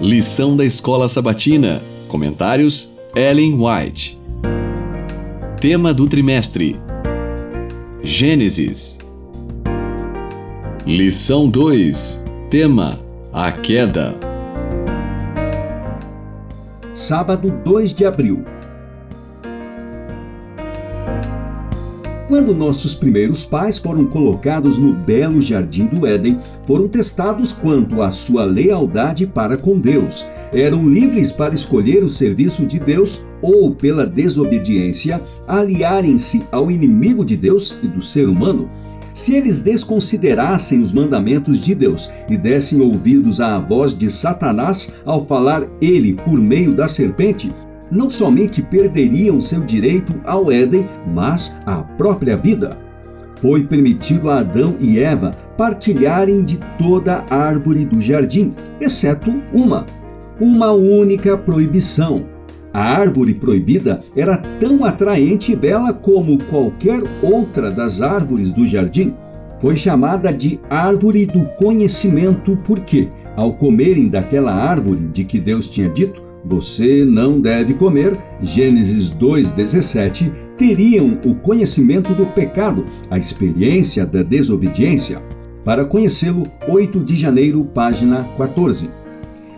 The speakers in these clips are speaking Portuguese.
Lição da Escola Sabatina. Comentários: Ellen White. Tema do trimestre: Gênesis. Lição 2. Tema: A queda. Sábado 2 de abril. Quando nossos primeiros pais foram colocados no belo jardim do Éden, foram testados quanto à sua lealdade para com Deus. Eram livres para escolher o serviço de Deus ou, pela desobediência, aliarem-se ao inimigo de Deus e do ser humano. Se eles desconsiderassem os mandamentos de Deus e dessem ouvidos à voz de Satanás ao falar ele por meio da serpente, não somente perderiam seu direito ao Éden, mas à própria vida. Foi permitido a Adão e Eva partilharem de toda a árvore do jardim, exceto uma. Uma única proibição. A árvore proibida era tão atraente e bela como qualquer outra das árvores do jardim. Foi chamada de árvore do conhecimento porque, ao comerem daquela árvore de que Deus tinha dito, você não deve comer, Gênesis 2,17, teriam o conhecimento do pecado, a experiência da desobediência. Para conhecê-lo, 8 de janeiro, página 14.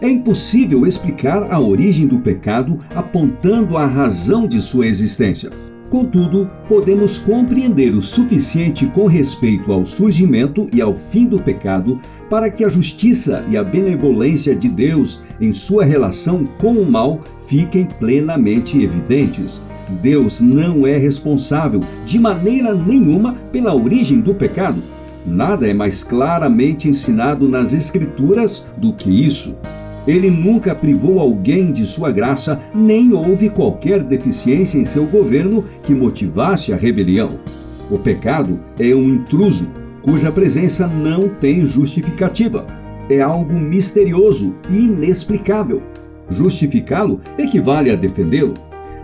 É impossível explicar a origem do pecado apontando a razão de sua existência. Contudo, podemos compreender o suficiente com respeito ao surgimento e ao fim do pecado para que a justiça e a benevolência de Deus em sua relação com o mal fiquem plenamente evidentes. Deus não é responsável de maneira nenhuma pela origem do pecado. Nada é mais claramente ensinado nas Escrituras do que isso. Ele nunca privou alguém de sua graça, nem houve qualquer deficiência em seu governo que motivasse a rebelião. O pecado é um intruso, cuja presença não tem justificativa. É algo misterioso e inexplicável. Justificá-lo equivale a defendê-lo.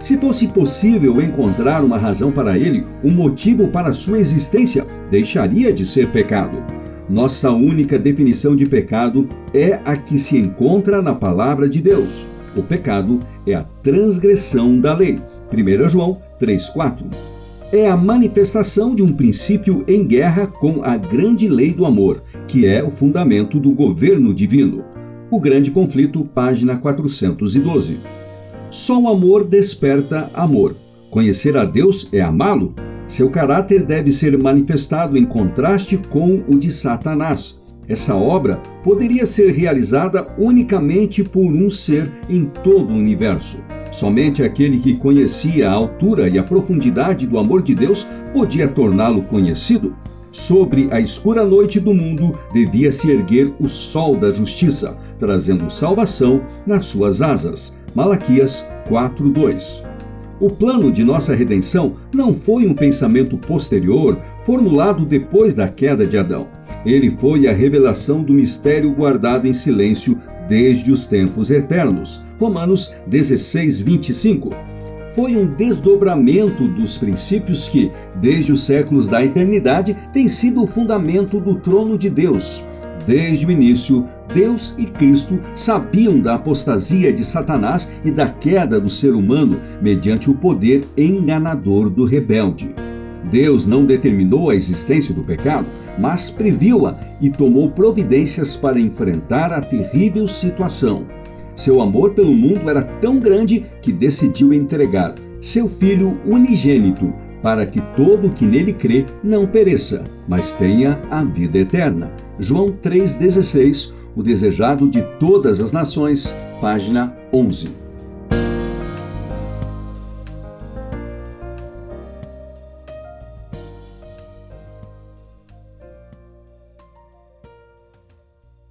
Se fosse possível encontrar uma razão para ele, um motivo para sua existência, deixaria de ser pecado. Nossa única definição de pecado é a que se encontra na palavra de Deus. O pecado é a transgressão da lei. 1 João 3,4 é a manifestação de um princípio em guerra com a grande lei do amor, que é o fundamento do governo divino. O Grande Conflito, página 412. Só o amor desperta amor. Conhecer a Deus é amá-lo? Seu caráter deve ser manifestado em contraste com o de Satanás. Essa obra poderia ser realizada unicamente por um ser em todo o universo. Somente aquele que conhecia a altura e a profundidade do amor de Deus podia torná-lo conhecido. Sobre a escura noite do mundo devia se erguer o sol da justiça, trazendo salvação nas suas asas. Malaquias 4:2. O plano de nossa redenção não foi um pensamento posterior, formulado depois da queda de Adão. Ele foi a revelação do mistério guardado em silêncio desde os tempos eternos. Romanos 16, 25. Foi um desdobramento dos princípios que, desde os séculos da eternidade, tem sido o fundamento do trono de Deus. Desde o início, Deus e Cristo sabiam da apostasia de Satanás e da queda do ser humano mediante o poder enganador do rebelde. Deus não determinou a existência do pecado, mas previu-a e tomou providências para enfrentar a terrível situação. Seu amor pelo mundo era tão grande que decidiu entregar seu Filho unigênito para que todo o que nele crê não pereça, mas tenha a vida eterna. João 3,16, o desejado de todas as nações, página 11.